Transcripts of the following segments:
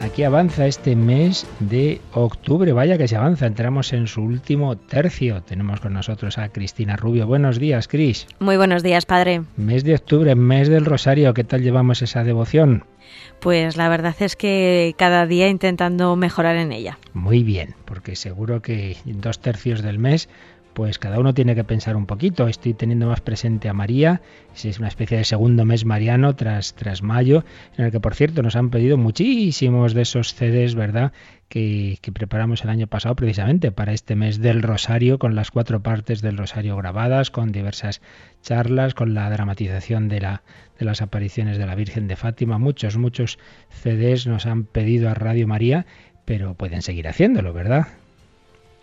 Aquí avanza este mes de octubre, vaya que se avanza, entramos en su último tercio. Tenemos con nosotros a Cristina Rubio. Buenos días, Cris. Muy buenos días, padre. Mes de octubre, mes del Rosario, ¿qué tal llevamos esa devoción? Pues la verdad es que cada día intentando mejorar en ella. Muy bien, porque seguro que dos tercios del mes pues cada uno tiene que pensar un poquito. Estoy teniendo más presente a María, es una especie de segundo mes mariano tras, tras mayo, en el que por cierto nos han pedido muchísimos de esos CDs, ¿verdad? Que, que, preparamos el año pasado precisamente para este mes del Rosario, con las cuatro partes del Rosario grabadas, con diversas charlas, con la dramatización de, la, de las apariciones de la Virgen de Fátima. Muchos, muchos CDs nos han pedido a Radio María, pero pueden seguir haciéndolo, ¿verdad?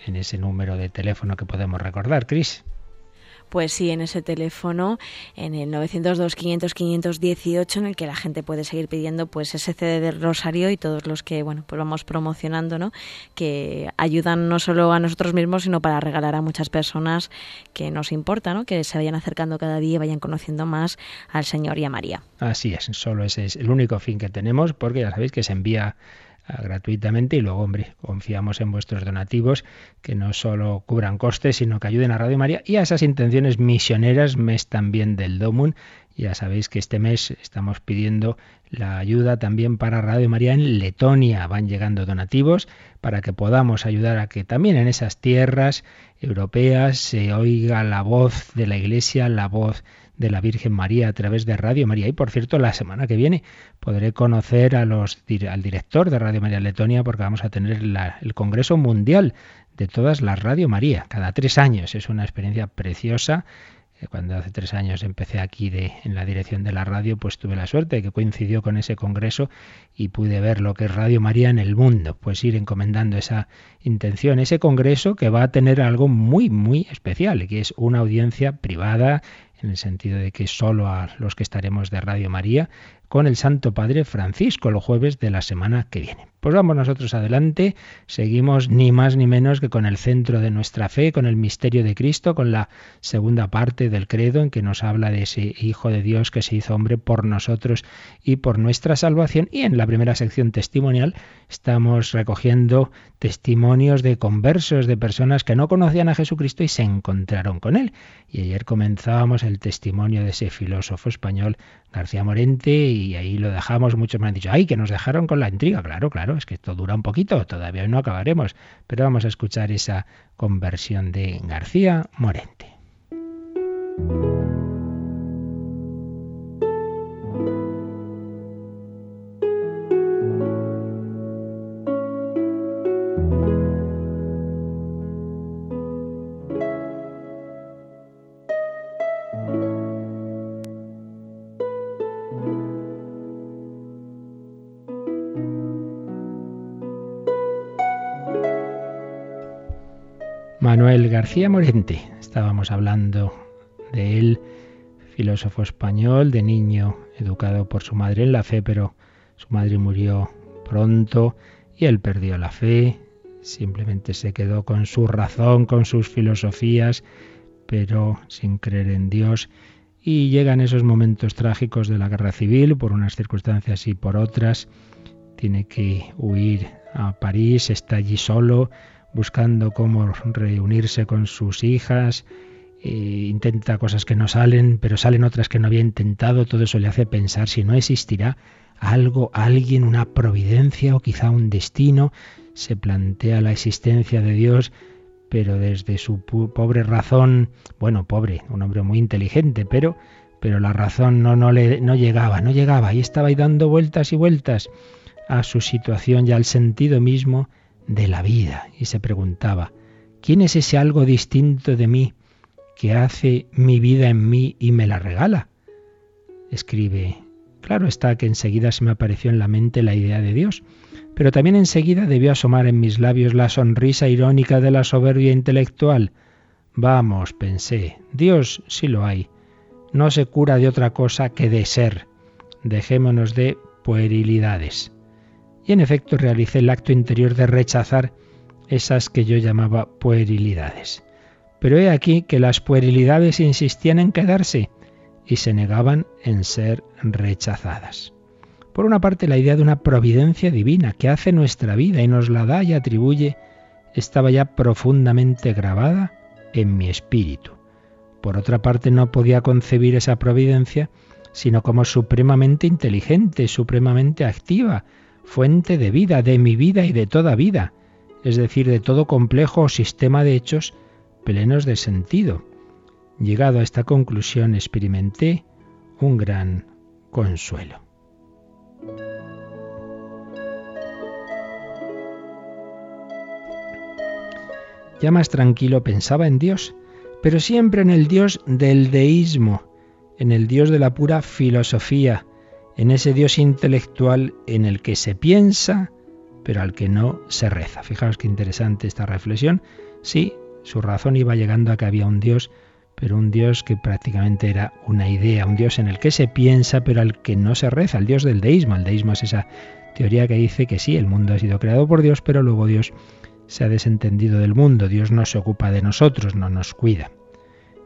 En ese número de teléfono que podemos recordar, Cris. Pues sí, en ese teléfono, en el 902-500-518, en el que la gente puede seguir pidiendo pues ese CD del Rosario y todos los que bueno pues vamos promocionando, ¿no? Que ayudan no solo a nosotros mismos, sino para regalar a muchas personas que nos importa, ¿no? Que se vayan acercando cada día y vayan conociendo más al Señor y a María. Así es, solo ese es el único fin que tenemos, porque ya sabéis que se envía gratuitamente y luego, hombre, confiamos en vuestros donativos que no solo cubran costes, sino que ayuden a Radio María y a esas intenciones misioneras, mes también del Domun. Ya sabéis que este mes estamos pidiendo la ayuda también para Radio María en Letonia. Van llegando donativos para que podamos ayudar a que también en esas tierras europeas se oiga la voz de la Iglesia, la voz de la Virgen María a través de Radio María. Y por cierto, la semana que viene podré conocer a los, al director de Radio María Letonia porque vamos a tener el Congreso Mundial de todas las Radio María, cada tres años. Es una experiencia preciosa eh, cuando hace tres años empecé aquí de, en la dirección de la radio, pues tuve la suerte de que coincidió con ese congreso y pude ver lo que es Radio María en el mundo, pues ir encomendando esa intención, ese congreso que va a tener algo muy, muy especial, que es una audiencia privada en el sentido de que solo a los que estaremos de Radio María, con el Santo Padre Francisco el jueves de la semana que viene. Pues vamos nosotros adelante, seguimos ni más ni menos que con el centro de nuestra fe, con el misterio de Cristo, con la segunda parte del credo en que nos habla de ese Hijo de Dios que se hizo hombre por nosotros y por nuestra salvación. Y en la primera sección testimonial estamos recogiendo testimonios de conversos, de personas que no conocían a Jesucristo y se encontraron con Él. Y ayer comenzábamos el testimonio de ese filósofo español, García Morente, y ahí lo dejamos. Muchos me han dicho, ay, que nos dejaron con la intriga. Claro, claro es que esto dura un poquito, todavía no acabaremos, pero vamos a escuchar esa conversión de García Morente. Manuel García Morente. Estábamos hablando de él, filósofo español, de niño educado por su madre en la fe, pero su madre murió pronto y él perdió la fe, simplemente se quedó con su razón, con sus filosofías, pero sin creer en Dios. Y llegan esos momentos trágicos de la guerra civil, por unas circunstancias y por otras. Tiene que huir a París, está allí solo, buscando cómo reunirse con sus hijas, e intenta cosas que no salen, pero salen otras que no había intentado, todo eso le hace pensar si no existirá algo, alguien, una providencia o quizá un destino, se plantea la existencia de Dios, pero desde su pobre razón, bueno, pobre, un hombre muy inteligente, pero pero la razón no, no, le, no llegaba, no llegaba, y estaba ahí dando vueltas y vueltas a su situación y al sentido mismo de la vida y se preguntaba, ¿quién es ese algo distinto de mí que hace mi vida en mí y me la regala? Escribe, claro está que enseguida se me apareció en la mente la idea de Dios, pero también enseguida debió asomar en mis labios la sonrisa irónica de la soberbia intelectual. Vamos, pensé, Dios sí lo hay. no se cura de otra cosa que de ser. Dejémonos de puerilidades. Y en efecto realicé el acto interior de rechazar esas que yo llamaba puerilidades. Pero he aquí que las puerilidades insistían en quedarse y se negaban en ser rechazadas. Por una parte, la idea de una providencia divina que hace nuestra vida y nos la da y atribuye estaba ya profundamente grabada en mi espíritu. Por otra parte, no podía concebir esa providencia sino como supremamente inteligente, supremamente activa, fuente de vida, de mi vida y de toda vida, es decir, de todo complejo o sistema de hechos plenos de sentido. Llegado a esta conclusión, experimenté un gran consuelo. Ya más tranquilo pensaba en Dios, pero siempre en el Dios del deísmo, en el Dios de la pura filosofía, en ese Dios intelectual en el que se piensa, pero al que no se reza. Fijaos qué interesante esta reflexión. Sí, su razón iba llegando a que había un Dios, pero un Dios que prácticamente era una idea, un Dios en el que se piensa, pero al que no se reza, el Dios del deísmo. El deísmo es esa teoría que dice que sí, el mundo ha sido creado por Dios, pero luego Dios se ha desentendido del mundo, Dios no se ocupa de nosotros, no nos cuida.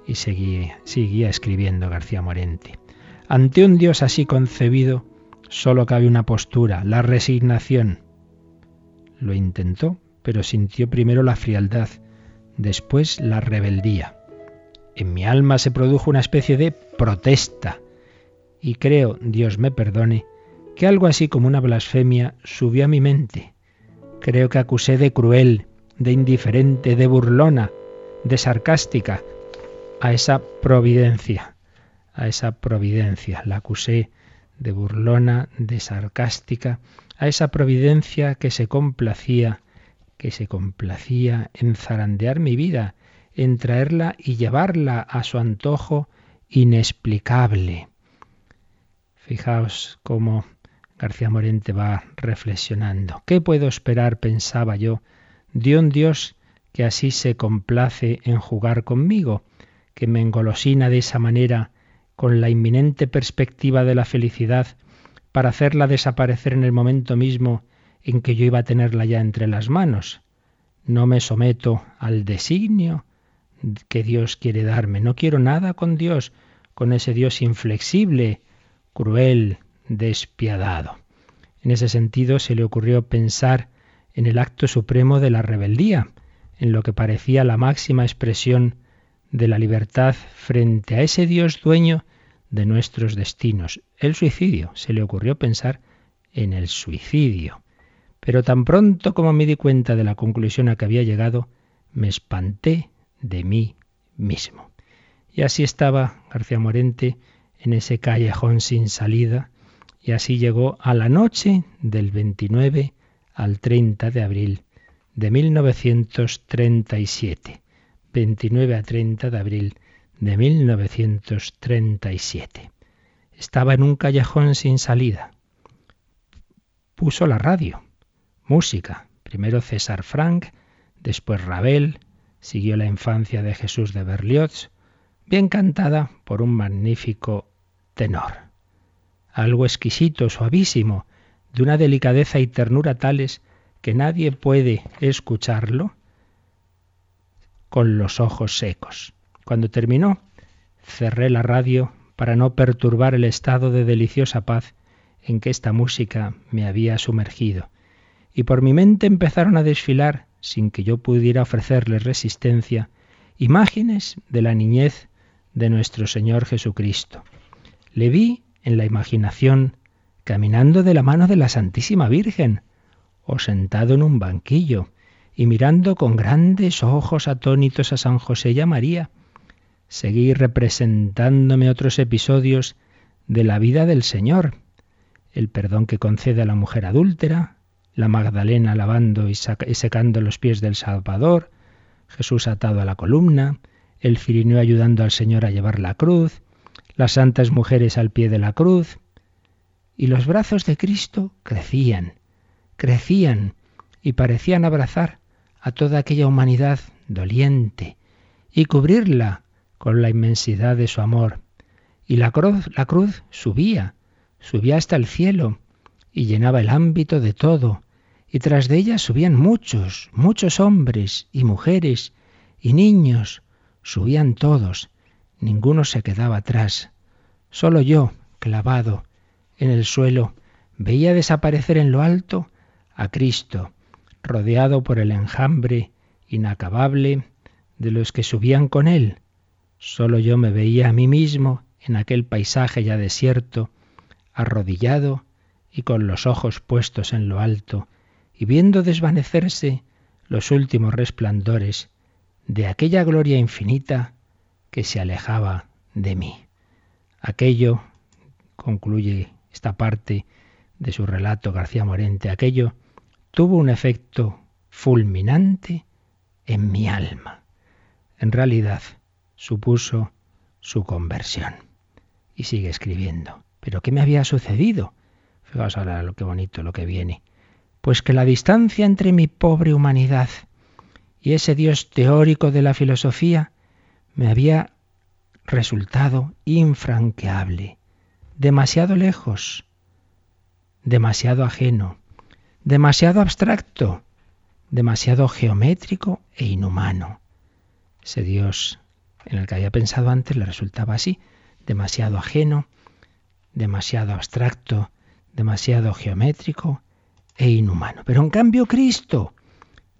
Y seguía, seguía escribiendo García Morente. Ante un Dios así concebido, solo cabe una postura, la resignación. Lo intentó, pero sintió primero la frialdad, después la rebeldía. En mi alma se produjo una especie de protesta, y creo, Dios me perdone, que algo así como una blasfemia subió a mi mente. Creo que acusé de cruel, de indiferente, de burlona, de sarcástica a esa providencia, a esa providencia. La acusé de burlona, de sarcástica, a esa providencia que se complacía, que se complacía en zarandear mi vida, en traerla y llevarla a su antojo inexplicable. Fijaos cómo García Morente va reflexionando. ¿Qué puedo esperar, pensaba yo, de un Dios que así se complace en jugar conmigo, que me engolosina de esa manera con la inminente perspectiva de la felicidad para hacerla desaparecer en el momento mismo en que yo iba a tenerla ya entre las manos? No me someto al designio que Dios quiere darme. No quiero nada con Dios, con ese Dios inflexible, cruel, despiadado. En ese sentido se le ocurrió pensar en el acto supremo de la rebeldía, en lo que parecía la máxima expresión de la libertad frente a ese Dios dueño de nuestros destinos, el suicidio. Se le ocurrió pensar en el suicidio. Pero tan pronto como me di cuenta de la conclusión a que había llegado, me espanté de mí mismo. Y así estaba García Morente en ese callejón sin salida, y así llegó a la noche del 29 al 30 de abril de 1937. 29 a 30 de abril de 1937. Estaba en un callejón sin salida. Puso la radio, música, primero César Frank, después Ravel, siguió la infancia de Jesús de Berlioz, bien cantada por un magnífico tenor algo exquisito, suavísimo, de una delicadeza y ternura tales que nadie puede escucharlo con los ojos secos. Cuando terminó, cerré la radio para no perturbar el estado de deliciosa paz en que esta música me había sumergido, y por mi mente empezaron a desfilar, sin que yo pudiera ofrecerles resistencia, imágenes de la niñez de nuestro Señor Jesucristo. Le vi en la imaginación, caminando de la mano de la Santísima Virgen, o sentado en un banquillo, y mirando con grandes ojos atónitos a San José y a María. Seguí representándome otros episodios de la vida del Señor, el perdón que concede a la mujer adúltera, la Magdalena lavando y, secando los pies del Salvador, Jesús atado a la columna, el Cirineo ayudando al Señor a llevar la cruz, las santas mujeres al pie de la cruz, y los brazos de Cristo crecían, crecían y parecían abrazar a toda aquella humanidad doliente y cubrirla con la inmensidad de su amor. y la cruz, la cruz subía, subía hasta el cielo y llenaba el ámbito de todo, y tras de ella subían muchos, muchos hombres y mujeres y niños, subían todos, ninguno se quedaba atrás. Solo yo, clavado en el suelo, veía desaparecer en lo alto a Cristo, rodeado por el enjambre inacabable de los que subían con él. Solo yo me veía a mí mismo en aquel paisaje ya desierto, arrodillado y con los ojos puestos en lo alto, y viendo desvanecerse los últimos resplandores de aquella gloria infinita que se alejaba de mí. Aquello, concluye esta parte de su relato García Morente, aquello tuvo un efecto fulminante en mi alma. En realidad, supuso su conversión. Y sigue escribiendo. ¿Pero qué me había sucedido? Fijaos ahora lo que bonito, lo que viene. Pues que la distancia entre mi pobre humanidad y ese Dios teórico de la filosofía me había resultado infranqueable, demasiado lejos, demasiado ajeno, demasiado abstracto, demasiado geométrico e inhumano. Ese Dios en el que había pensado antes le resultaba así, demasiado ajeno, demasiado abstracto, demasiado geométrico e inhumano. Pero en cambio Cristo,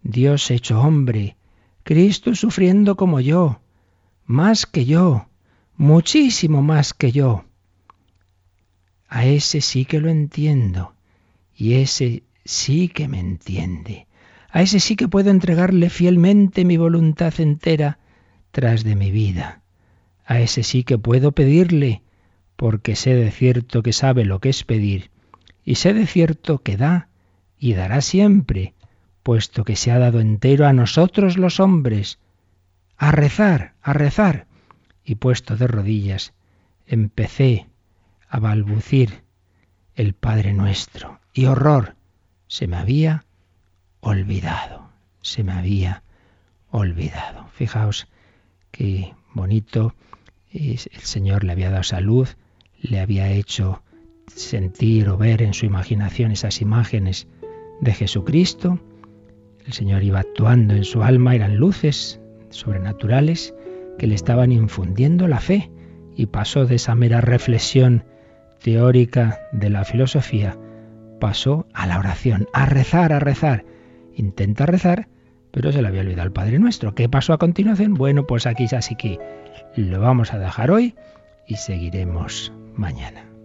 Dios hecho hombre, Cristo sufriendo como yo, más que yo, muchísimo más que yo. A ese sí que lo entiendo y ese sí que me entiende. A ese sí que puedo entregarle fielmente mi voluntad entera tras de mi vida. A ese sí que puedo pedirle, porque sé de cierto que sabe lo que es pedir, y sé de cierto que da y dará siempre, puesto que se ha dado entero a nosotros los hombres, a rezar, a rezar. Y puesto de rodillas, empecé a balbucir el Padre nuestro, y horror, se me había olvidado, se me había olvidado. Fijaos qué bonito, el Señor le había dado salud, le había hecho sentir o ver en su imaginación esas imágenes de Jesucristo. El Señor iba actuando en su alma, eran luces sobrenaturales que le estaban infundiendo la fe y pasó de esa mera reflexión teórica de la filosofía, pasó a la oración, a rezar, a rezar. Intenta rezar, pero se le había olvidado el Padre Nuestro. ¿Qué pasó a continuación? Bueno, pues aquí así que lo vamos a dejar hoy y seguiremos mañana.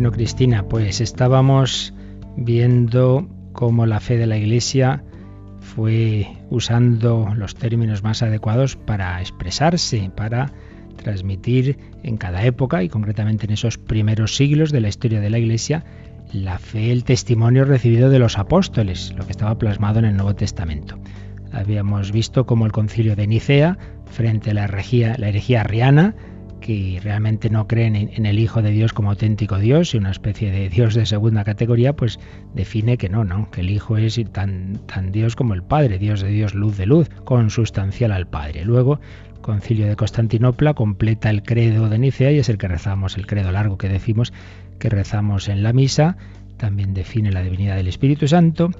Bueno, Cristina, pues estábamos viendo cómo la fe de la Iglesia fue usando los términos más adecuados para expresarse, para transmitir en cada época y concretamente en esos primeros siglos de la historia de la Iglesia la fe, el testimonio recibido de los apóstoles, lo que estaba plasmado en el Nuevo Testamento. Habíamos visto cómo el concilio de Nicea, frente a la herejía, la herejía arriana, que realmente no creen en, el Hijo de Dios como auténtico Dios y una especie de Dios de segunda categoría, pues define que no, no, que el Hijo es tan, tan Dios como el Padre, Dios de Dios, luz de luz, consustancial al Padre. Luego, el Concilio de Constantinopla completa el credo de Nicea y es el que rezamos, el credo largo que decimos que rezamos en la misa, también define la divinidad del Espíritu Santo.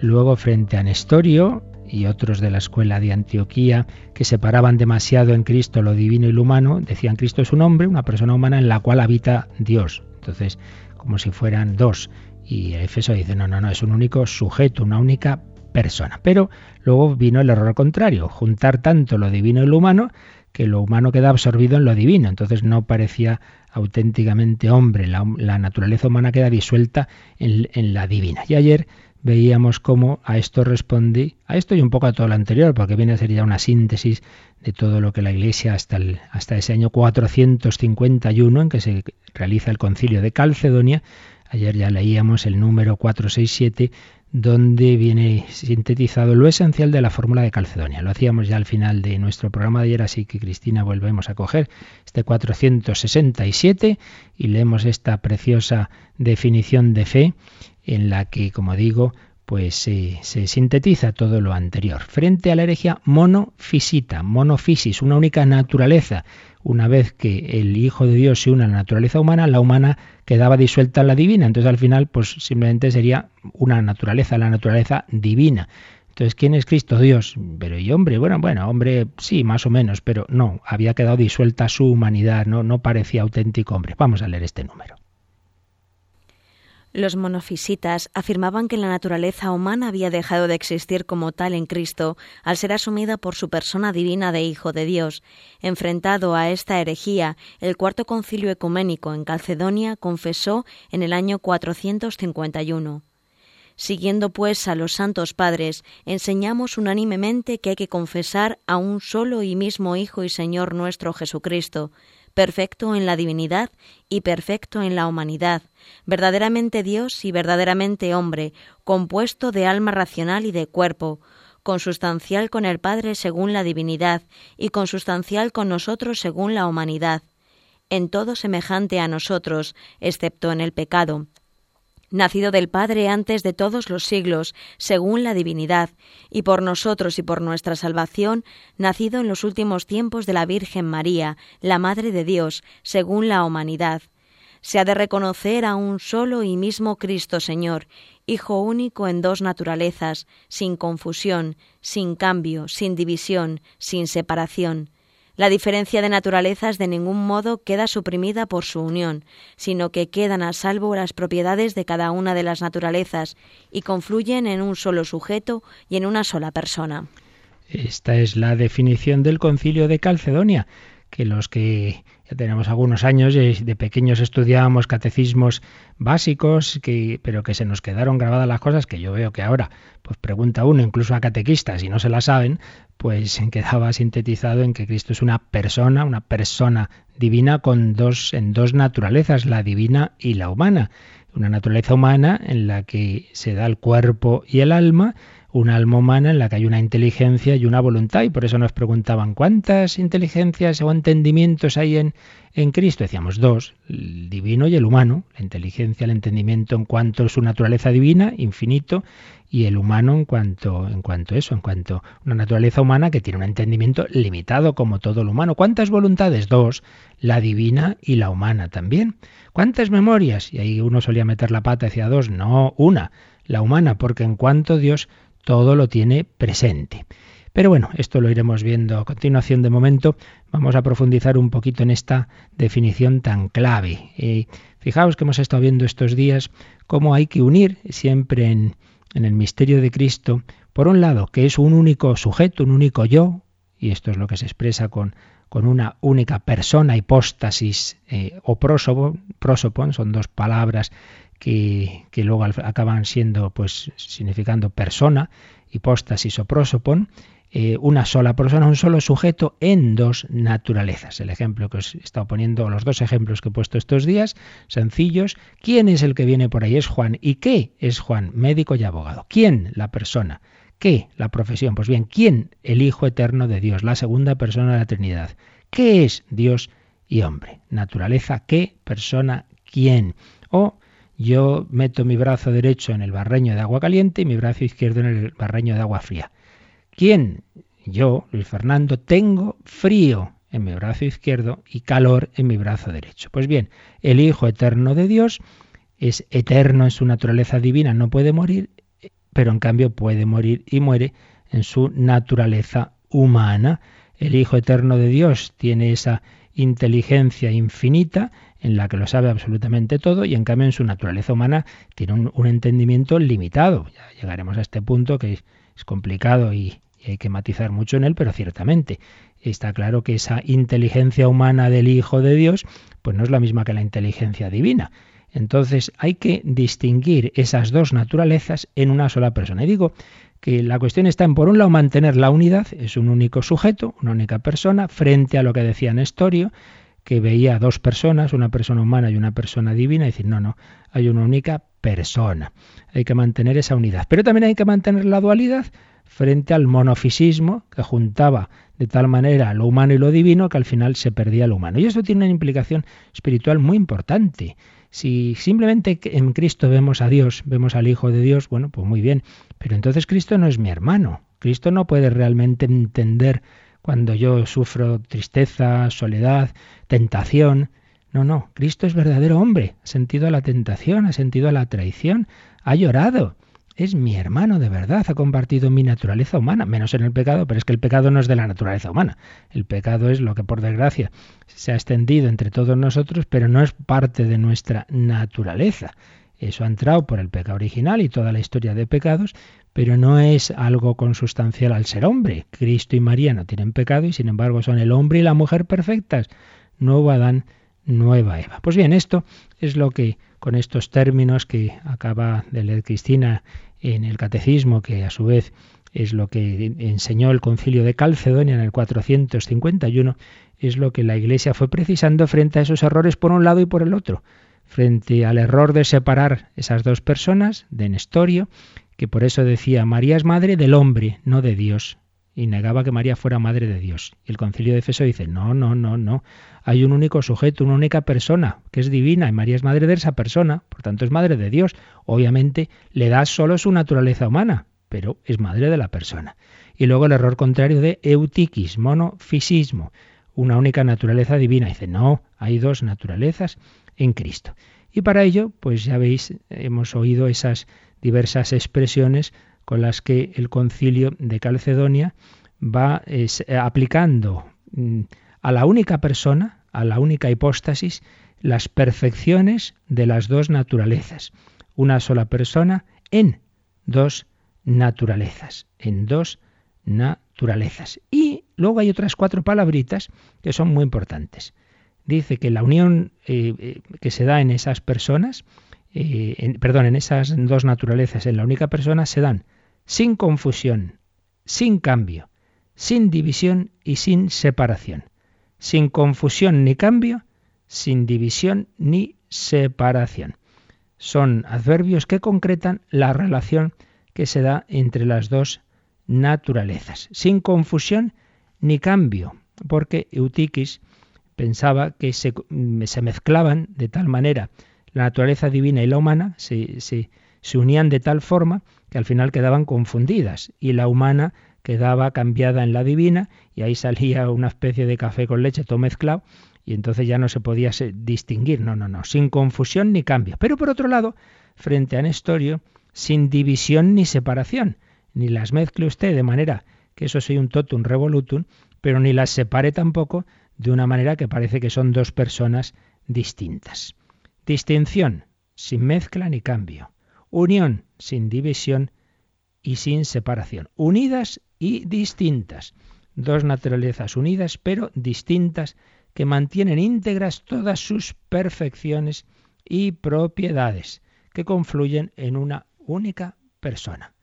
Luego, frente a Nestorio, y otros de la escuela de Antioquía que separaban demasiado en Cristo lo divino y lo humano, decían Cristo es un hombre, una persona humana en la cual habita Dios. Entonces, como si fueran dos. Y Efeso dice, no, no, no, es un único sujeto, una única persona. Pero luego vino el error contrario, juntar tanto lo divino y lo humano que lo humano queda absorbido en lo divino. Entonces no parecía auténticamente hombre, la, naturaleza humana queda disuelta en, en la divina. Y ayer veíamos cómo a esto respondí, a esto y un poco a todo lo anterior, porque viene a ser ya una síntesis de todo lo que la Iglesia hasta, hasta ese año 451 en que se realiza el concilio de Calcedonia, ayer ya leíamos el número 467, donde viene sintetizado lo esencial de la fórmula de Calcedonia. Lo hacíamos ya al final de nuestro programa de ayer, así que Cristina volvemos a coger este 467 y leemos esta preciosa definición de fe en la que, como digo, pues se, sintetiza todo lo anterior. Frente a la herejía monofisita, monofisis, una única naturaleza. Una vez que el Hijo de Dios se une a la naturaleza humana, la humana quedaba disuelta la divina. Entonces al final, pues simplemente sería una naturaleza, la naturaleza divina. Entonces, ¿quién es Cristo? Dios. Pero y hombre, bueno, bueno, hombre, sí, más o menos, pero no, había quedado disuelta su humanidad, no, no parecía auténtico hombre. Vamos a leer este número. Los monofisitas afirmaban que la naturaleza humana había dejado de existir como tal en Cristo al ser asumida por su persona divina de Hijo de Dios. Enfrentado a esta herejía, el Cuarto Concilio Ecuménico en Calcedonia confesó en el año 451. Siguiendo pues a los santos padres, enseñamos unánimemente que hay que confesar a un solo y mismo Hijo y Señor nuestro Jesucristo, perfecto en la divinidad y perfecto en la humanidad, verdaderamente Dios y verdaderamente hombre, compuesto de alma racional y de cuerpo, consustancial con el Padre según la divinidad y consustancial con nosotros según la humanidad, en todo semejante a nosotros, excepto en el pecado, nacido del Padre antes de todos los siglos, según la divinidad, y por nosotros y por nuestra salvación, nacido en los últimos tiempos de la Virgen María, la Madre de Dios, según la humanidad. Se ha de reconocer a un solo y mismo Cristo Señor, Hijo único en dos naturalezas, sin confusión, sin cambio, sin división, sin separación la diferencia de naturalezas de ningún modo queda suprimida por su unión, sino que quedan a salvo las propiedades de cada una de las naturalezas y confluyen en un solo sujeto y en una sola persona. Esta es la definición del concilio de Calcedonia, que los que ya tenemos algunos años y de pequeños estudiábamos catecismos básicos, que, pero que se nos quedaron grabadas las cosas que yo veo que ahora pues pregunta uno incluso a catequistas y no se la saben, pues quedaba sintetizado en que Cristo es una persona, una persona divina con dos en dos naturalezas, la divina y la humana. Una naturaleza humana en la que se da el cuerpo y el alma una alma humana en la que hay una inteligencia y una voluntad. Y por eso nos preguntaban, ¿cuántas inteligencias o entendimientos hay en, en Cristo? Decíamos dos, el divino y el humano. La inteligencia, el entendimiento en cuanto a su naturaleza divina, infinito, y el humano en cuanto, en cuanto a eso, en cuanto a una naturaleza humana que tiene un entendimiento limitado como todo lo humano. ¿Cuántas voluntades? Dos, la divina y la humana también. ¿Cuántas memorias? Y ahí uno solía meter la pata hacia dos, no, una, la humana, porque en cuanto Dios todo lo tiene presente. Pero bueno, esto lo iremos viendo a continuación. De momento vamos a profundizar un poquito en esta definición tan clave. Y fijaos que hemos estado viendo estos días cómo hay que unir siempre en, el misterio de Cristo, por un lado, que es un único sujeto, un único yo, y esto es lo que se expresa con, con una única persona, hipóstasis eh, o prosopon, son dos palabras que, luego acaban siendo, pues, significando persona, hipóstasis o prosopon, eh, una sola persona, un solo sujeto en dos naturalezas. El ejemplo que os he estado poniendo, los dos ejemplos que he puesto estos días, sencillos. ¿Quién es el que viene por ahí? Es Juan. ¿Y qué es Juan? Médico y abogado. ¿Quién? La persona. ¿Qué? La profesión. Pues bien, ¿quién? El Hijo Eterno de Dios, la segunda persona de la Trinidad. ¿Qué es Dios y hombre? Naturaleza, ¿qué? Persona, ¿quién? O yo meto mi brazo derecho en el barreño de agua caliente y mi brazo izquierdo en el barreño de agua fría. ¿Quién? Yo, Luis Fernando, tengo frío en mi brazo izquierdo y calor en mi brazo derecho. Pues bien, el Hijo eterno de Dios es eterno en su naturaleza divina, no puede morir, pero en cambio puede morir y muere en su naturaleza humana. El Hijo Eterno de Dios tiene esa inteligencia infinita en la que lo sabe absolutamente todo y en cambio en su naturaleza humana tiene un, entendimiento limitado. Ya llegaremos a este punto que es, complicado y, y hay que matizar mucho en él, pero ciertamente está claro que esa inteligencia humana del Hijo de Dios pues no es la misma que la inteligencia divina. Entonces hay que distinguir esas dos naturalezas en una sola persona. Y digo que la cuestión está en, por un lado, mantener la unidad, es un único sujeto, una única persona, frente a lo que decía Nestorio, que veía dos personas, una persona humana y una persona divina, y decir, no, no, hay una única persona. Hay que mantener esa unidad. Pero también hay que mantener la dualidad frente al monofisismo que juntaba de tal manera lo humano y lo divino que al final se perdía lo humano. Y esto tiene una implicación espiritual muy importante. Si simplemente en Cristo vemos a Dios, vemos al Hijo de Dios, bueno, pues muy bien, pero entonces Cristo no es mi hermano. Cristo no puede realmente entender cuando yo sufro tristeza, soledad, tentación. No, no, Cristo es verdadero hombre, ha sentido la tentación, ha sentido la traición, ha llorado. Es mi hermano de verdad, ha compartido mi naturaleza humana, menos en el pecado, pero es que el pecado no es de la naturaleza humana. El pecado es lo que por desgracia se ha extendido entre todos nosotros, pero no es parte de nuestra naturaleza. Eso ha entrado por el pecado original y toda la historia de pecados, pero no es algo consustancial al ser hombre. Cristo y María no tienen pecado y sin embargo son el hombre y la mujer perfectas. Nuevo Adán, nueva Eva. Pues bien, esto es lo que con estos términos que acaba de leer Cristina en el catecismo, que a su vez es lo que enseñó el concilio de Calcedonia en el 451, es lo que la Iglesia fue precisando frente a esos errores por un lado y por el otro frente al error de separar esas dos personas, de Nestorio, que por eso decía María es madre del hombre, no de Dios, y negaba que María fuera madre de Dios. Y el concilio de Efeso dice, no, no, no, no, hay un único sujeto, una única persona, que es divina, y María es madre de esa persona, por tanto es madre de Dios. Obviamente le da solo su naturaleza humana, pero es madre de la persona. Y luego el error contrario de eutiquis, monofisismo, una única naturaleza divina. Dice, no, hay dos naturalezas en Cristo. Y para ello, pues ya veis, hemos oído esas diversas expresiones con las que el concilio de Calcedonia va eh, aplicando mm, a la única persona, a la única hipóstasis, las perfecciones de las dos naturalezas. Una sola persona en dos naturalezas, en dos naturalezas. Y luego hay otras cuatro palabritas que son muy importantes dice que la unión eh, eh, que se da en esas personas, eh, perdón, en esas dos naturalezas, en la única persona, se dan sin confusión, sin cambio, sin división y sin separación. Sin confusión ni cambio, sin división ni separación. Son adverbios que concretan la relación que se da entre las dos naturalezas. Sin confusión ni cambio, porque Eutiquis pensaba que mm, se, mezclaban de tal manera la naturaleza divina y la humana, se, se, se unían de tal forma que al final quedaban confundidas y la humana quedaba cambiada en la divina y ahí salía una especie de café con leche todo mezclado y entonces ya no se podía distinguir, no, no, no, sin confusión ni cambio. Pero por otro lado, frente a Nestorio, sin división ni separación, ni las mezcle usted de manera que eso sea un totum revolutum, pero ni las separe tampoco de una manera que parece que son dos personas distintas. Distinción, sin mezcla ni cambio. Unión, sin división y sin separación. Unidas y distintas. Dos naturalezas unidas pero distintas que mantienen íntegras todas sus perfecciones y propiedades, que confluyen en una única persona.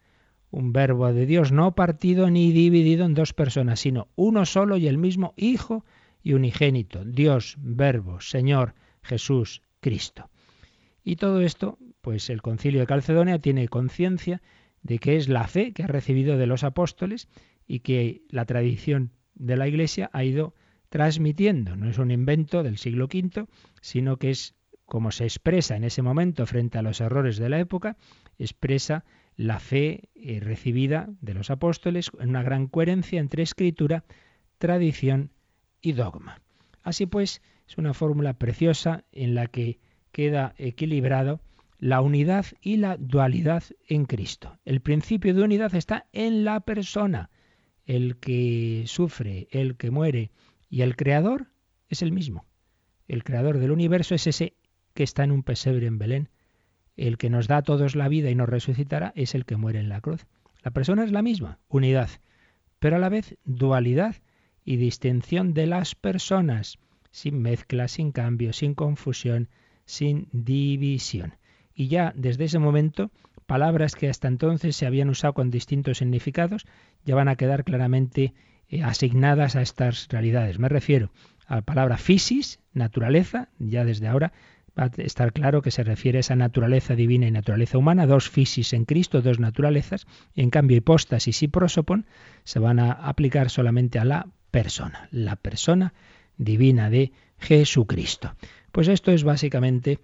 Un verbo de Dios no partido ni dividido en dos personas, sino uno solo y el mismo Hijo y unigénito, Dios, Verbo, Señor, Jesús, Cristo. Y todo esto, pues el concilio de Calcedonia tiene conciencia de que es la fe que ha recibido de los apóstoles y que la tradición de la Iglesia ha ido transmitiendo. No es un invento del siglo V, sino que es como se expresa en ese momento frente a los errores de la época, expresa la fe eh, recibida de los apóstoles en una gran coherencia entre escritura, tradición y dogma. Así pues, es una fórmula preciosa en la que queda equilibrado la unidad y la dualidad en Cristo. El principio de unidad está en la persona. El que sufre, el que muere y el creador es el mismo. El creador del universo es ese que está en un pesebre en Belén. El que nos da a todos la vida y nos resucitará es el que muere en la cruz. La persona es la misma, unidad, pero a la vez dualidad y distinción de las personas, sin mezcla, sin cambio, sin confusión, sin división. Y ya desde ese momento, palabras que hasta entonces se habían usado con distintos significados ya van a quedar claramente eh, asignadas a estas realidades. Me refiero a la palabra fisis, naturaleza, ya desde ahora va a estar claro que se refiere a esa naturaleza divina y naturaleza humana, dos fisis en Cristo, dos naturalezas, y en cambio hipóstasis y prosopon se van a aplicar solamente a la persona, la persona divina de Jesucristo. Pues esto es básicamente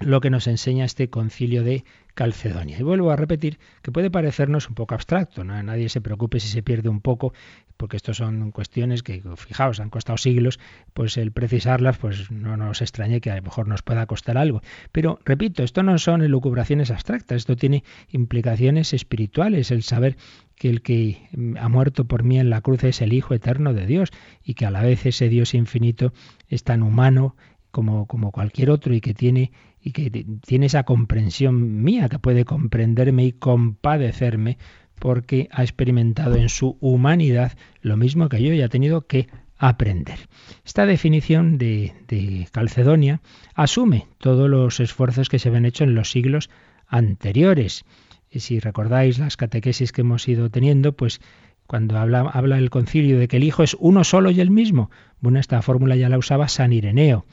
lo que nos enseña este concilio de Calcedonia. Y vuelvo a repetir que puede parecernos un poco abstracto, nadie se preocupe si se pierde un poco, porque estos son cuestiones que, fijaos, han costado siglos, pues el precisarlas, pues no nos extrañe que a lo mejor nos pueda costar algo. Pero, repito, esto no son elucubraciones abstractas, esto tiene implicaciones espirituales, el saber que el que ha muerto por mí en la cruz es el Hijo eterno de Dios y que a la vez ese Dios infinito es tan humano como, como cualquier otro y que tiene y que tiene esa comprensión mía, que puede comprenderme y compadecerme porque ha experimentado en su humanidad lo mismo que yo y ha tenido que aprender. Esta definición de, de, Calcedonia asume todos los esfuerzos que se habían hecho en los siglos anteriores. Y si recordáis las catequesis que hemos ido teniendo, pues cuando habla, habla el concilio de que el Hijo es uno solo y el mismo, bueno, esta fórmula ya la usaba San Ireneo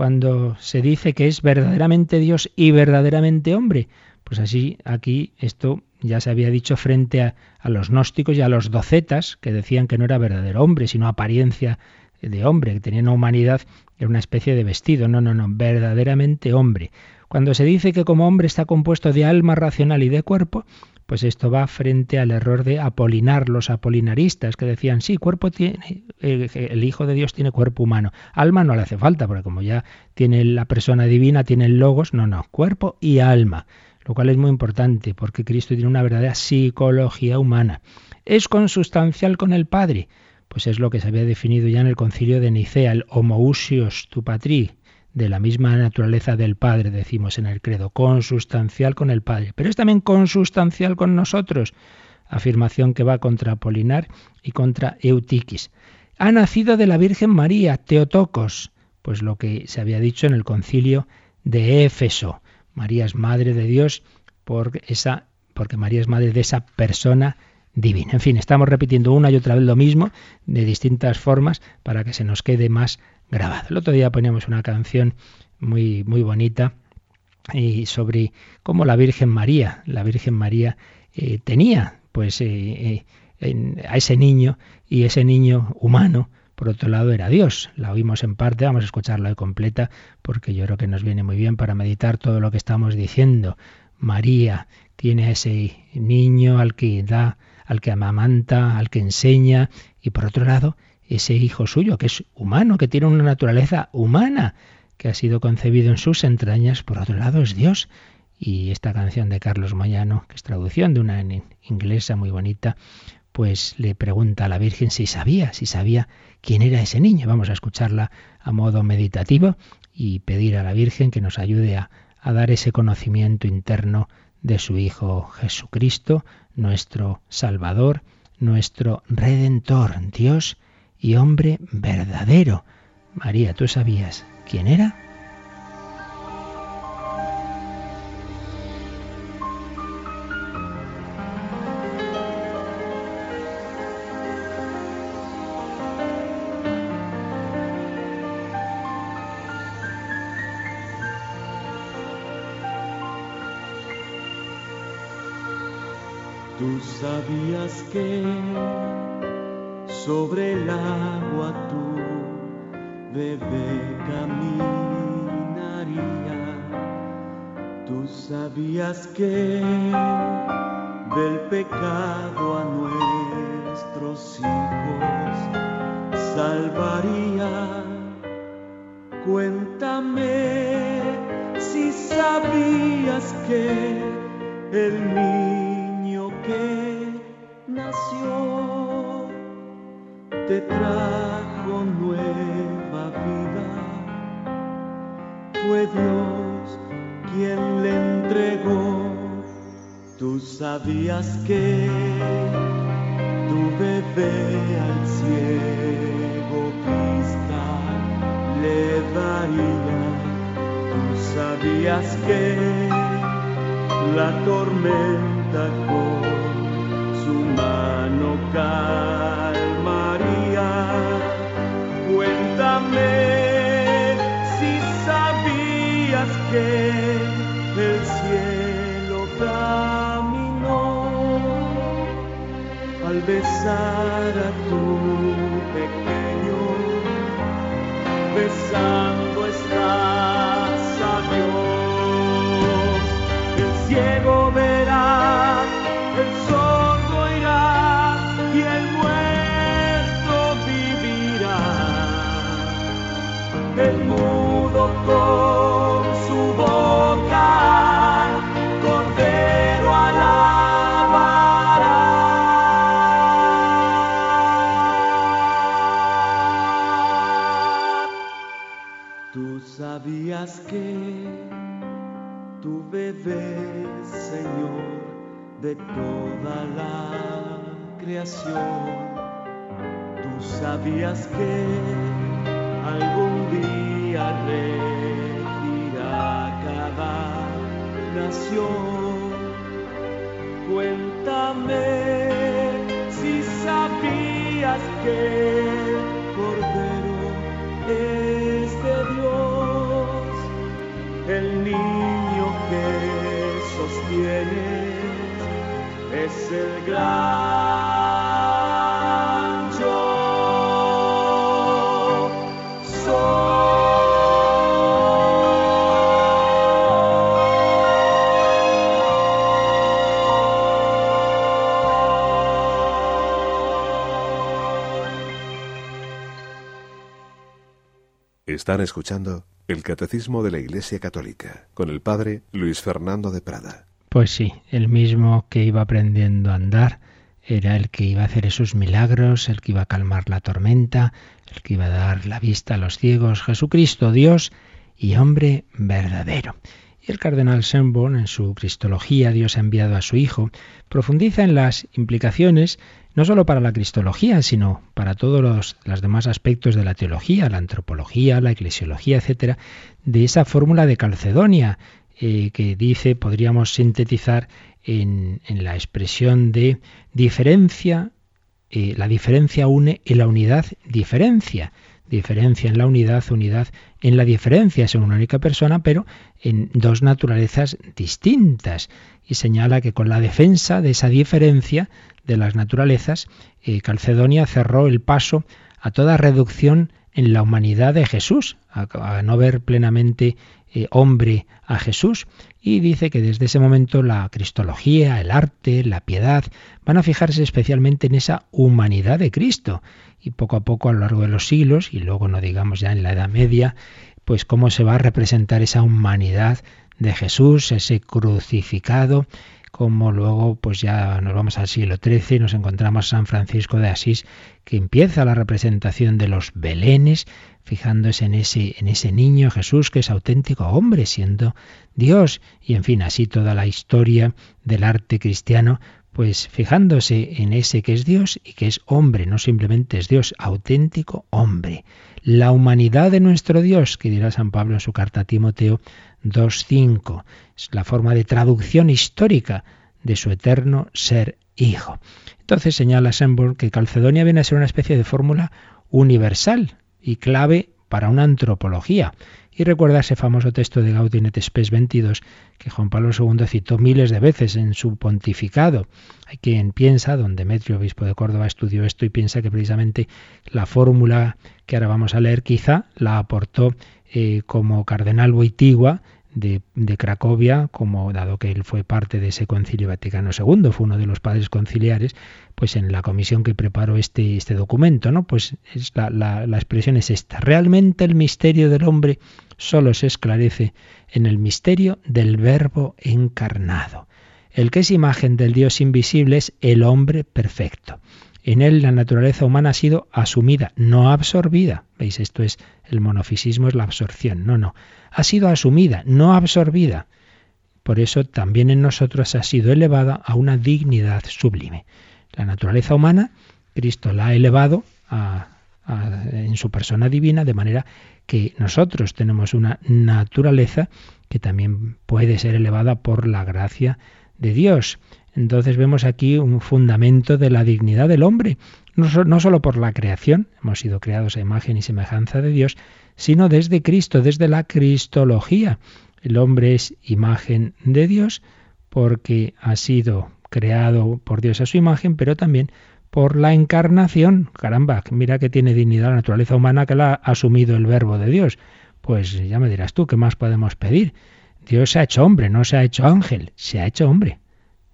cuando se dice que es verdaderamente Dios y verdaderamente hombre. Pues así aquí esto ya se había dicho frente a, los gnósticos y a los docetas que decían que no era verdadero hombre, sino apariencia de hombre, que tenía una humanidad, era una especie de vestido. No, no, no, verdaderamente hombre. Cuando se dice que como hombre está compuesto de alma racional y de cuerpo, pues esto va frente al error de apolinar, los apolinaristas que decían, sí, cuerpo tiene, el Hijo de Dios tiene cuerpo humano, alma no le hace falta, porque como ya tiene la persona divina, tiene el logos, no, no, cuerpo y alma, lo cual es muy importante, porque Cristo tiene una verdadera psicología humana. Es consustancial con el Padre, pues es lo que se había definido ya en el concilio de Nicea, el homoousios tu patri, de la misma naturaleza del Padre, decimos en el credo, consustancial con el Padre, pero es también consustancial con nosotros, afirmación que va contra Apolinar y contra Eutiquis. Ha nacido de la Virgen María, Teotocos, pues lo que se había dicho en el concilio de Éfeso. María es madre de Dios por esa, porque María es madre de esa persona divina. En fin, estamos repitiendo una y otra vez lo mismo de distintas formas para que se nos quede más grabado. El otro día poníamos una canción muy, muy bonita y sobre cómo la Virgen María, la Virgen María eh, tenía pues eh, eh, a ese niño y ese niño humano por otro lado era Dios. La oímos en parte, vamos a escucharla de completa porque yo creo que nos viene muy bien para meditar todo lo que estamos diciendo. María tiene a ese niño al que da, al que amamanta, al que enseña y por otro lado ese hijo suyo, que es humano, que tiene una naturaleza humana, que ha sido concebido en sus entrañas, por otro lado es Dios. Y esta canción de Carlos Moyano, que es traducción de una inglesa muy bonita, pues le pregunta a la Virgen si sabía, si sabía quién era ese niño. Vamos a escucharla a modo meditativo y pedir a la Virgen que nos ayude a, a dar ese conocimiento interno de su Hijo Jesucristo, nuestro Salvador, nuestro Redentor, Dios y hombre verdadero. María, ¿tú sabías quién era? Sabías que sobre el agua tu bebé caminaría. Tú sabías que del pecado a nuestros hijos salvaría. Cuéntame si sabías que el niño te trajo nueva vida, fue Dios quien le entregó. Tú sabías que tu bebé al ciego vista le daría. Tú sabías que la tormenta con su mano calmaría. Besar a tu pequeño, besando estás a Dios. El ciego verá, el sordo irá y el muerto vivirá. El mudo con Señor, de toda la creación, tú sabías que algún día regirá cada nación. Cuéntame si sabías que el Cordero es de Dios, el niño que gran. Están escuchando el Catecismo de la Iglesia Católica con el Padre Luis Fernando de Prada. Pues sí, el mismo que iba aprendiendo a andar era el que iba a hacer esos milagros, el que iba a calmar la tormenta, el que iba a dar la vista a los ciegos, Jesucristo, Dios y hombre verdadero. Y el cardenal Semborn, en su Cristología, Dios ha enviado a su Hijo, profundiza en las implicaciones no solo para la Cristología, sino para todos los, los demás aspectos de la teología, la antropología, la eclesiología, etcétera, de esa fórmula de Calcedonia, eh, que dice, podríamos sintetizar en, en la expresión de diferencia, eh, la diferencia une y la unidad diferencia. Diferencia en la unidad, unidad en la diferencia, es una única persona, pero en dos naturalezas distintas. Y señala que con la defensa de esa diferencia de las naturalezas, eh, Calcedonia cerró el paso a toda reducción en la humanidad de Jesús, a no ver plenamente eh, hombre a Jesús. Y dice que desde ese momento la cristología, el arte, la piedad, van a fijarse especialmente en esa humanidad de Cristo. Y poco a poco a lo largo de los siglos, y luego no digamos ya en la Edad Media, pues cómo se va a representar esa humanidad de Jesús, ese crucificado, como luego pues ya nos vamos al siglo XIII y nos encontramos San Francisco de Asís que empieza la representación de los belenes fijándose en ese, en ese niño Jesús que es auténtico hombre siendo Dios. Y en fin así toda la historia del arte cristiano pues fijándose en ese que es Dios y que es hombre, no simplemente es Dios, auténtico hombre. La humanidad de nuestro Dios, que dirá San Pablo en su carta a Timoteo 2.5, es la forma de traducción histórica de su eterno ser hijo. Entonces señala Semborn que Calcedonia viene a ser una especie de fórmula universal y clave para una antropología. Y recuerda ese famoso texto de Gaudium et Spes 22 que Juan Pablo II citó miles de veces en su pontificado. Hay quien piensa, don Demetrio, obispo de Córdoba, estudió esto y piensa que precisamente la fórmula que ahora vamos a leer quizá la aportó eh, como cardenal Boitigua de, Cracovia, como dado que él fue parte de ese concilio Vaticano II, fue uno de los padres conciliares, pues en la comisión que preparó este, este documento, ¿no? Pues es la, la, la expresión es esta. Realmente el misterio del hombre solo se esclarece en el misterio del Verbo encarnado. El que es imagen del Dios invisible es el hombre perfecto. En él la naturaleza humana ha sido asumida, no absorbida. ¿Veis? Esto es el monofisismo, es la absorción. No, no. Ha sido asumida, no absorbida. Por eso también en nosotros ha sido elevada a una dignidad sublime. La naturaleza humana, Cristo la ha elevado en su persona divina, de manera que nosotros tenemos una naturaleza que también puede ser elevada por la gracia de Dios. Entonces vemos aquí un fundamento de la dignidad del hombre, no, solo por la creación, hemos sido creados a imagen y semejanza de Dios, sino desde Cristo, desde la Cristología. El hombre es imagen de Dios porque ha sido creado por Dios a su imagen, pero también por la encarnación. Caramba, mira que tiene dignidad la naturaleza humana que la ha asumido el verbo de Dios. Pues ya me dirás tú, ¿qué más podemos pedir? Dios se ha hecho hombre, no se ha hecho ángel, se ha hecho hombre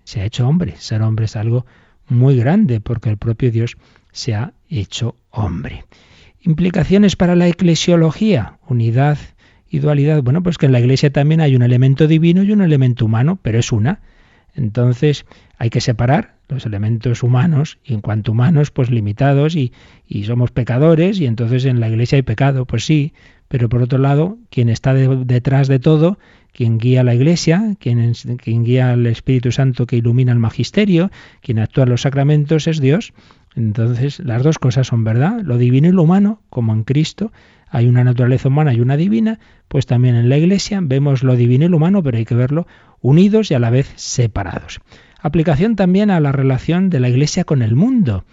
se ha hecho hombre. Ser hombre es algo muy grande porque el propio Dios se ha hecho hombre. Implicaciones para la eclesiología, unidad y dualidad. Bueno, pues que en la iglesia también hay un elemento divino y un elemento humano, pero es una. Entonces hay que separar los elementos humanos y en cuanto humanos pues limitados y, y somos pecadores y entonces en la iglesia hay pecado, pues sí, pero por otro lado quien está detrás de todo quien guía la Iglesia, quien, quien guía al Espíritu Santo que ilumina el magisterio, quien actúa en los sacramentos es Dios. Entonces, las dos cosas son verdad, lo divino y lo humano, como en Cristo hay una naturaleza humana y una divina, pues también en la Iglesia vemos lo divino y lo humano, pero hay que verlo unidos y a la vez separados. Aplicación también a la relación de la Iglesia con el mundo.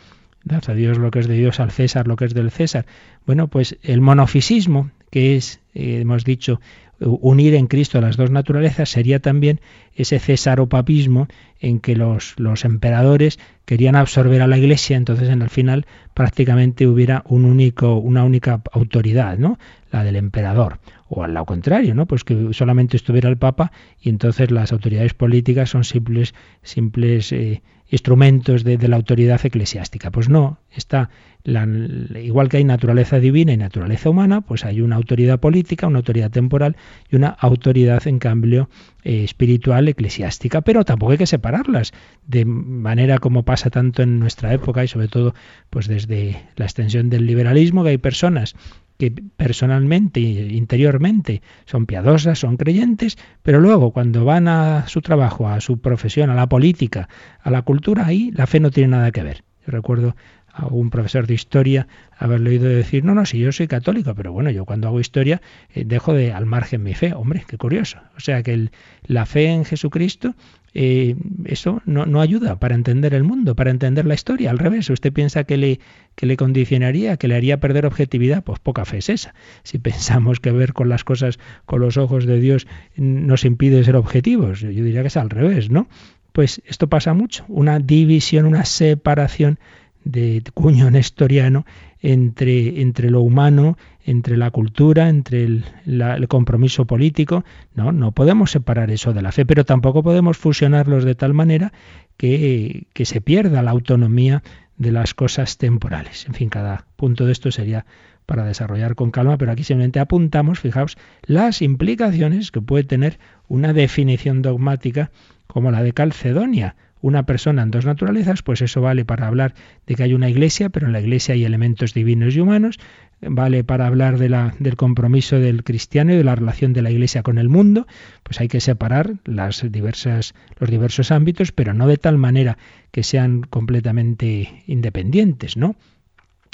A Dios lo que es de Dios, al César lo que es del César. Bueno, pues el monofisismo, que es, eh, hemos dicho, unir en Cristo las dos naturalezas sería también ese cesaropapismo en que los, los emperadores querían absorber a la Iglesia, entonces en el final prácticamente hubiera un único, una única autoridad, ¿no? La del emperador. O al contrario, ¿no? Pues que solamente estuviera el Papa y entonces las autoridades políticas son simples, simples eh, instrumentos de, la autoridad eclesiástica. Pues no, está igual que hay naturaleza divina y naturaleza humana, pues hay una autoridad política, una autoridad temporal y una autoridad, en cambio, eh, espiritual eclesiástica. Pero tampoco hay que separarlas, de manera como pasa tanto en nuestra época y sobre todo pues desde la extensión del liberalismo, que hay personas que personalmente, interiormente, son piadosas, son creyentes, pero luego cuando van a su trabajo, a su profesión, a la política, a la cultura, ahí la fe no tiene nada que ver. Yo recuerdo a un profesor de historia haberle oído decir, no, no, si yo soy católico, pero bueno, yo cuando hago historia eh, dejo de al margen mi fe. Hombre, qué curioso. O sea que la fe en Jesucristo, eh, eso no, no, ayuda para entender el mundo, para entender la historia. Al revés, usted piensa que le, que le condicionaría, que le haría perder objetividad, pues poca fe es esa. Si pensamos que ver con las cosas con los ojos de Dios nos impide ser objetivos, yo diría que es al revés, ¿no? Pues esto pasa mucho, una división, una separación de cuño nestoriano entre, entre lo humano, entre la cultura, entre el, compromiso político. No, no podemos separar eso de la fe, pero tampoco podemos fusionarlos de tal manera que, que se pierda la autonomía de las cosas temporales. En fin, cada punto de esto sería para desarrollar con calma, pero aquí simplemente apuntamos, fijaos, las implicaciones que puede tener una definición dogmática como la de Calcedonia, una persona en dos naturalezas, pues eso vale para hablar de que hay una iglesia, pero en la iglesia hay elementos divinos y humanos, vale para hablar de la, del compromiso del cristiano y de la relación de la iglesia con el mundo, pues hay que separar las diversas, los diversos ámbitos, pero no de tal manera que sean completamente independientes, ¿no?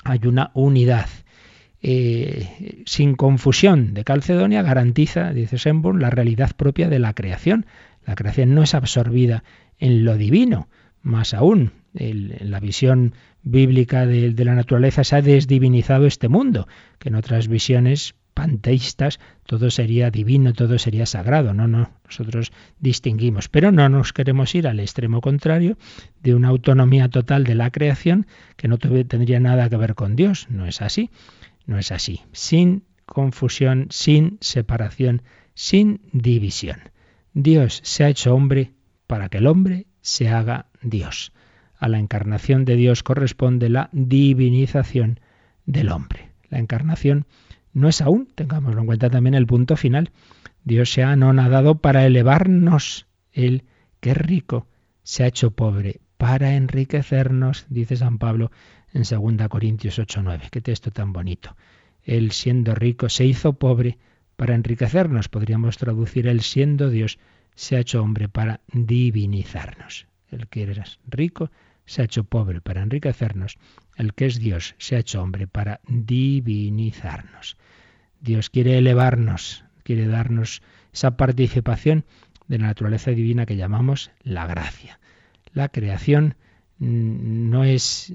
Hay una unidad. Eh, sin confusión de Calcedonia garantiza, dice Semborn, la realidad propia de la creación. La creación no es absorbida en lo divino. Más aún, en la visión bíblica de, la naturaleza se ha desdivinizado este mundo, que en otras visiones panteístas todo sería divino, todo sería sagrado. No, no, nosotros distinguimos, pero no nos queremos ir al extremo contrario de una autonomía total de la creación que no tendría nada que ver con Dios. No es así, no es así. Sin confusión, sin separación, sin división. Dios se ha hecho hombre para que el hombre se haga Dios. A la encarnación de Dios corresponde la divinización del hombre. La encarnación no es aún, tengámoslo en cuenta también el punto final. Dios se ha anonadado para elevarnos. Él, que es rico, se ha hecho pobre para enriquecernos, dice San Pablo en 2 Corintios 8:9. Qué texto tan bonito. Él siendo rico se hizo pobre para enriquecernos. Podríamos traducir Él siendo Dios se ha hecho hombre para divinizarnos. El que eres rico se ha hecho pobre para enriquecernos. El que es Dios se ha hecho hombre para divinizarnos. Dios quiere elevarnos, quiere darnos esa participación de la naturaleza divina que llamamos la gracia. La creación no es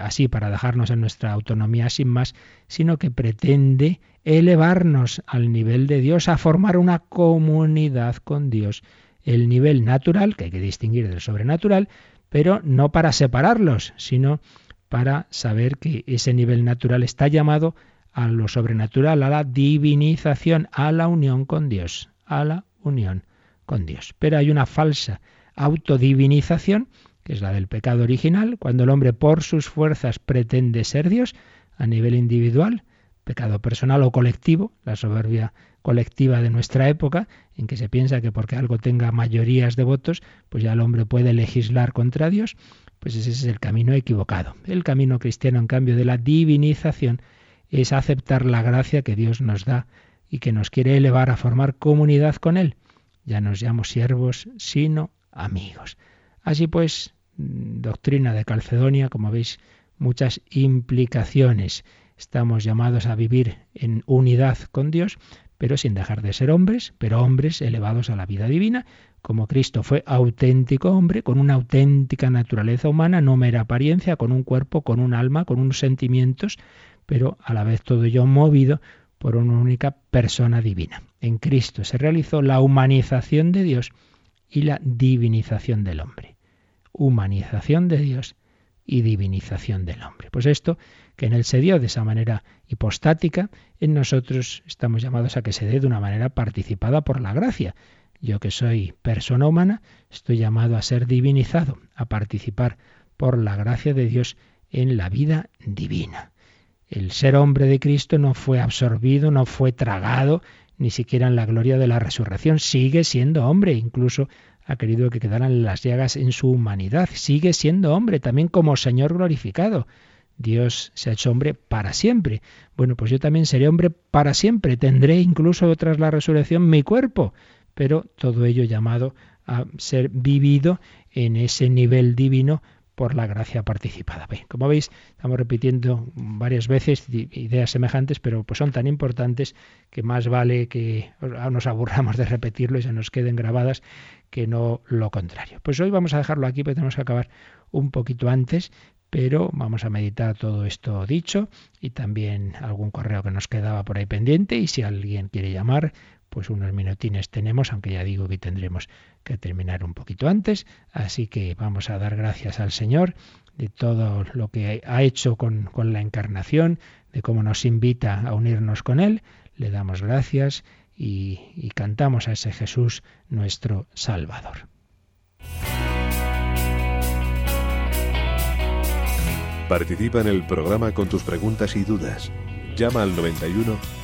así para dejarnos en nuestra autonomía sin más, sino que pretende elevarnos al nivel de Dios, a formar una comunidad con Dios. El nivel natural, que hay que distinguir del sobrenatural, pero no para separarlos, sino para saber que ese nivel natural está llamado a lo sobrenatural, a la divinización, a la unión con Dios, a la unión con Dios. Pero hay una falsa autodivinización, que es la del pecado original, cuando el hombre por sus fuerzas pretende ser Dios a nivel individual, pecado personal o colectivo, la soberbia colectiva de nuestra época, en que se piensa que porque algo tenga mayorías de votos, pues ya el hombre puede legislar contra Dios, pues ese es el camino equivocado. El camino cristiano, en cambio, de la divinización es aceptar la gracia que Dios nos da y que nos quiere elevar a formar comunidad con Él. Ya no nos llamo siervos, sino amigos. Así pues, doctrina de Calcedonia, como veis, muchas implicaciones. Estamos llamados a vivir en unidad con Dios, pero sin dejar de ser hombres, pero hombres elevados a la vida divina, como Cristo fue auténtico hombre, con una auténtica naturaleza humana, no mera apariencia, con un cuerpo, con un alma, con unos sentimientos, pero a la vez todo ello movido por una única persona divina. En Cristo se realizó la humanización de Dios y la divinización del hombre. Humanización de Dios y divinización del hombre. Pues esto que en él se dio de esa manera hipostática, en nosotros estamos llamados a que se dé de una manera participada por la gracia. Yo que soy persona humana, estoy llamado a ser divinizado, a participar por la gracia de Dios en la vida divina. El ser hombre de Cristo no fue absorbido, no fue tragado, ni siquiera en la gloria de la resurrección. Sigue siendo hombre, incluso ha querido que quedaran las llagas en su humanidad. Sigue siendo hombre, también como Señor glorificado. Dios se ha hecho hombre para siempre. Bueno, pues yo también seré hombre para siempre. Tendré incluso tras la resurrección mi cuerpo, pero todo ello llamado a ser vivido en ese nivel divino por la gracia participada. como veis, estamos repitiendo varias veces ideas semejantes, pero pues son tan importantes que más vale que nos aburramos de repetirlo y se nos queden grabadas que no lo contrario. Pues hoy vamos a dejarlo aquí, porque tenemos que acabar un poquito antes, pero vamos a meditar todo esto dicho y también algún correo que nos quedaba por ahí pendiente y si alguien quiere llamar, pues unos minutines tenemos, aunque ya digo que tendremos que terminar un poquito antes, así que vamos a dar gracias al Señor de todo lo que ha hecho con, la encarnación, de cómo nos invita a unirnos con Él, le damos gracias y, y cantamos a ese Jesús nuestro Salvador. Participa en el programa con tus preguntas y dudas. Llama al 91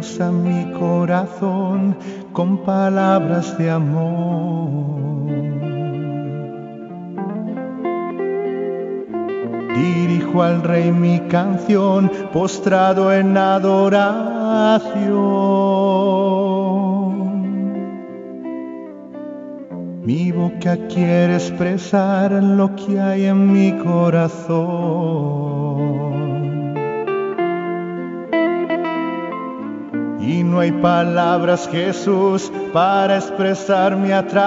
a mi corazón con palabras de amor. Dirijo al rey mi canción postrado en adoración. Mi boca quiere expresar lo que hay en mi corazón. No hay palabras, Jesús, para expresar mi atracción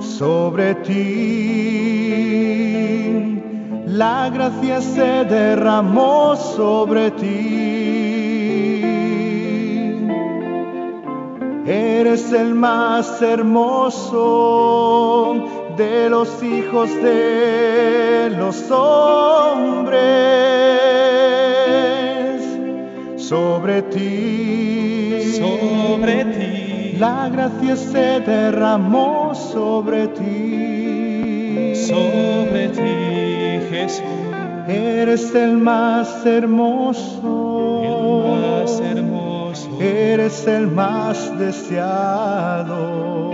sobre ti. La gracia se derramó sobre ti. Eres el más hermoso de los hijos de los hombres. Sobre ti, sobre ti, la gracia se derramó sobre ti. sobre ti, Jesús, Eres el más hermoso. el más hermoso. Eres el más deseado.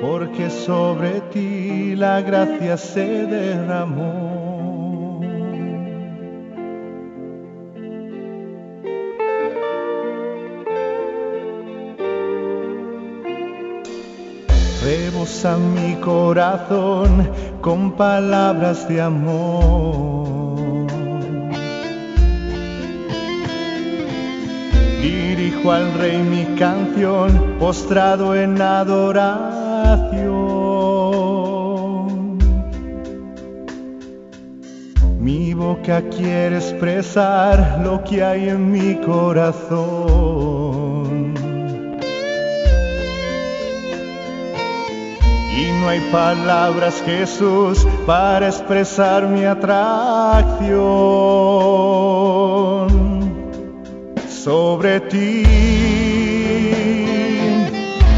Porque sobre ti la gracia se derramó. Rebosa mi corazón con palabras de amor. Dirijo al rey mi canción, postrado en adoración. Mi boca quiere expresar lo que hay en mi corazón. Hay palabras, Jesús, para expresar mi atracción sobre ti.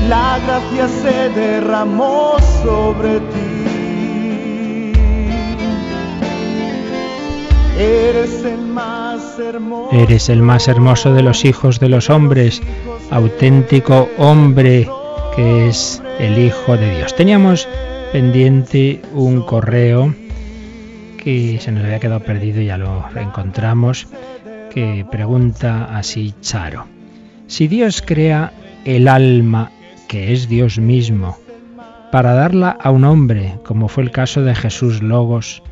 La gracia se derramó sobre ti. Eres el más hermoso. Eres el más hermoso de los hijos de los hombres, auténtico hombre que es el Hijo de Dios. Teníamos pendiente un correo que se nos había quedado perdido, ya lo reencontramos, que pregunta así Charo. Si Dios crea el alma, que es Dios mismo, para darla a un hombre, como fue el caso de Jesús Logos,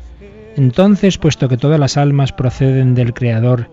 entonces, puesto que todas las almas proceden del Creador,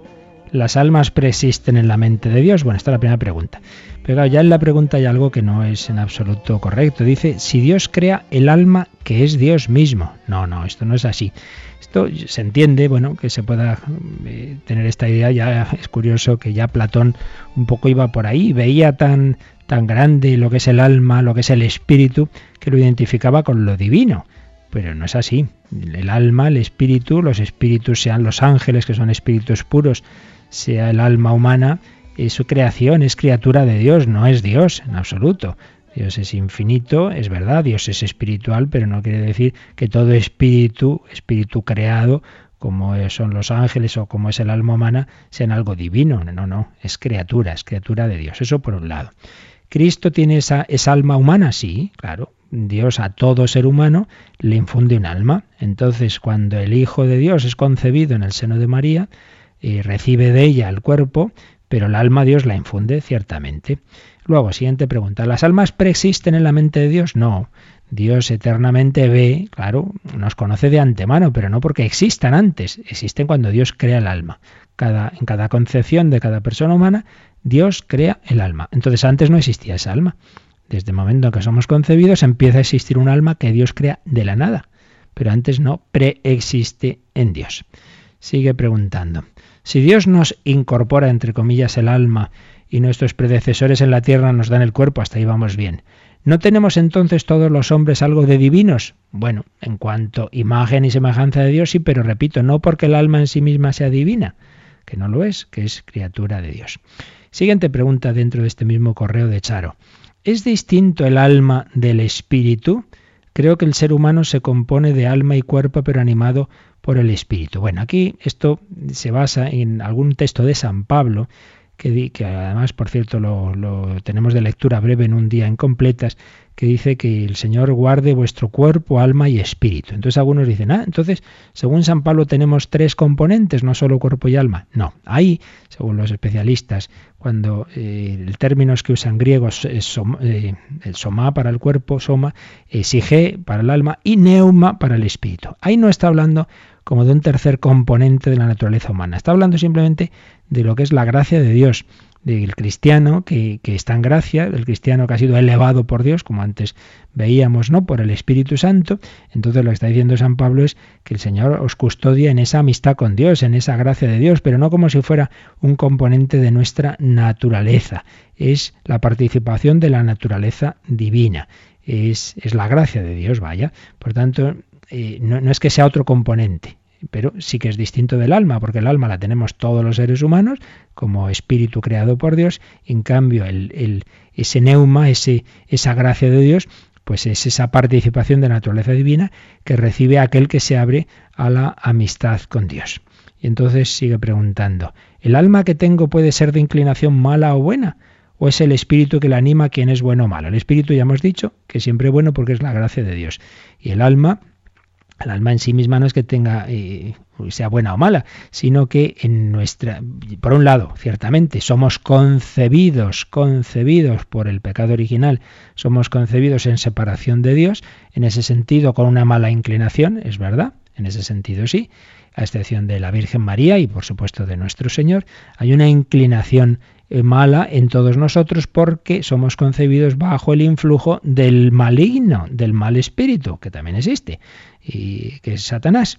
¿las almas preexisten en la mente de Dios? Bueno, esta es la primera pregunta. Pero ya en la pregunta hay algo que no es en absoluto correcto. Dice, si Dios crea el alma que es Dios mismo. No, no, esto no es así. Esto se entiende, bueno, que se pueda eh, tener esta idea, ya es curioso que ya Platón un poco iba por ahí, veía tan, tan grande lo que es el alma, lo que es el espíritu, que lo identificaba con lo divino. Pero no es así. El alma, el espíritu, los espíritus sean los ángeles, que son espíritus puros, sea el alma humana, su creación, es criatura de Dios, no es Dios en absoluto. Dios es infinito, es verdad, Dios es espiritual, pero no quiere decir que todo espíritu, espíritu creado, como son los ángeles o como es el alma humana, sean algo divino. No, no, es criatura, es criatura de Dios. Eso por un lado. ¿Cristo tiene esa, esa alma humana? Sí, claro. Dios a todo ser humano le infunde un alma. Entonces, cuando el Hijo de Dios es concebido en el seno de María, y recibe de ella el cuerpo, pero el alma Dios la infunde ciertamente. Luego, siguiente pregunta. ¿Las almas preexisten en la mente de Dios? No. Dios eternamente ve, claro, nos conoce de antemano, pero no porque existan antes, existen cuando Dios crea el alma. En cada concepción de cada persona humana, Dios crea el alma. Entonces antes no existía esa alma. Desde el momento en que somos concebidos empieza a existir un alma que Dios crea de la nada, pero antes no preexiste en Dios. Sigue preguntando. Si Dios nos incorpora, entre comillas, el alma y nuestros predecesores en la tierra nos dan el cuerpo, hasta ahí vamos bien. ¿No tenemos entonces todos los hombres algo de divinos? Bueno, en cuanto imagen y semejanza de Dios, sí, pero repito, no porque el alma en sí misma sea divina, que no lo es, que es criatura de Dios. Siguiente pregunta dentro de este mismo correo de Charo. ¿Es distinto el alma del espíritu? Creo que el ser humano se compone de alma y cuerpo, pero animado por el espíritu. Bueno, aquí esto se basa en algún texto de San Pablo, que, que además, por cierto, lo, lo, tenemos de lectura breve en un día en completas, que dice que el Señor guarde vuestro cuerpo, alma y espíritu. Entonces algunos dicen, ah, entonces, según San Pablo tenemos tres componentes, no solo cuerpo y alma. No, ahí, según los especialistas, cuando eh, el término que usan griegos es eh, el soma para el cuerpo, soma, sige para el alma y neuma para el espíritu. Ahí no está hablando como de un tercer componente de la naturaleza humana. Está hablando simplemente de lo que es la gracia de Dios, del cristiano que, está en gracia, del cristiano que ha sido elevado por Dios, como antes veíamos, ¿no? Por el Espíritu Santo. Entonces lo que está diciendo San Pablo es que el Señor os custodia en esa amistad con Dios, en esa gracia de Dios, pero no como si fuera un componente de nuestra naturaleza. Es la participación de la naturaleza divina. Es, es la gracia de Dios, vaya. Por tanto, eh, no, no es que sea otro componente, pero sí que es distinto del alma, porque el alma la tenemos todos los seres humanos como espíritu creado por Dios, en cambio el, ese neuma, ese, esa gracia de Dios, pues es esa participación de naturaleza divina que recibe aquel que se abre a la amistad con Dios. Y entonces sigue preguntando, ¿el alma que tengo puede ser de inclinación mala o buena? ¿O es el espíritu que la anima quien es bueno o malo? El espíritu ya hemos dicho que siempre bueno porque es la gracia de Dios. Y el alma el alma en sí misma no es que tenga eh, sea buena o mala, sino que en nuestra por un lado, ciertamente somos concebidos, concebidos por el pecado original, somos concebidos en separación de Dios, en ese sentido con una mala inclinación, es verdad, en ese sentido sí, a excepción de la Virgen María y por supuesto de nuestro Señor, hay una inclinación mala en todos nosotros porque somos concebidos bajo el influjo del maligno, del mal espíritu, que también existe, y que es Satanás.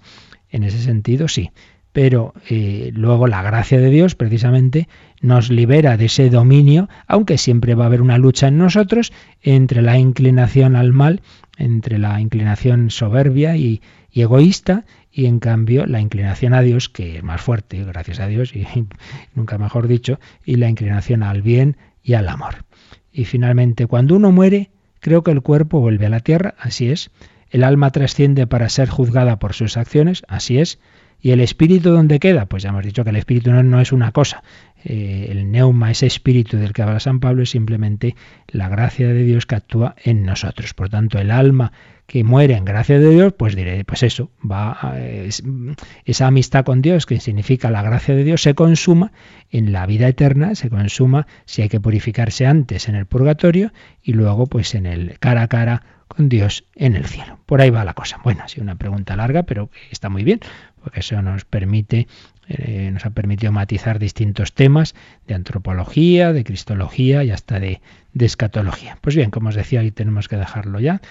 En ese sentido, sí. Pero eh, luego la gracia de Dios precisamente nos libera de ese dominio, aunque siempre va a haber una lucha en nosotros entre la inclinación al mal, entre la inclinación soberbia y egoísta y en cambio la inclinación a Dios, que es más fuerte, gracias a Dios, y nunca mejor dicho, y la inclinación al bien y al amor. Y finalmente, cuando uno muere, creo que el cuerpo vuelve a la tierra, así es, el alma trasciende para ser juzgada por sus acciones, así es, ¿Y el espíritu dónde queda? Pues ya hemos dicho que el espíritu no, es una cosa. Eh, el neuma, ese espíritu del que habla San Pablo, es simplemente la gracia de Dios que actúa en nosotros. Por tanto, el alma que muere en gracia de Dios, pues diré, pues eso, va esa amistad con Dios, que significa la gracia de Dios, se consuma en la vida eterna, se consuma si hay que purificarse antes en el purgatorio y luego pues en el cara a cara con Dios en el cielo. Por ahí va la cosa. Bueno, ha sido una pregunta larga, pero está muy bien, porque eso nos permite eh, nos ha permitido matizar distintos temas de antropología, de cristología y hasta de, de escatología. Pues bien, como os decía, hoy tenemos que dejarlo ya.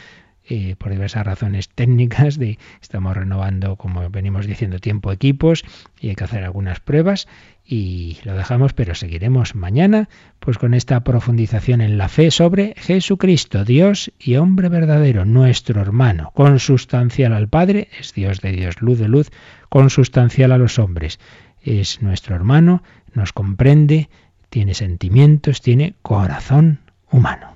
Eh, por diversas razones técnicas, de, estamos renovando, como venimos diciendo, tiempo equipos y hay que hacer algunas pruebas y lo dejamos, pero seguiremos mañana pues con esta profundización en la fe sobre Jesucristo, Dios y hombre verdadero, nuestro hermano, consustancial al Padre, es Dios de Dios, luz de luz, consustancial a los hombres, es nuestro hermano, nos comprende, tiene sentimientos, tiene corazón humano.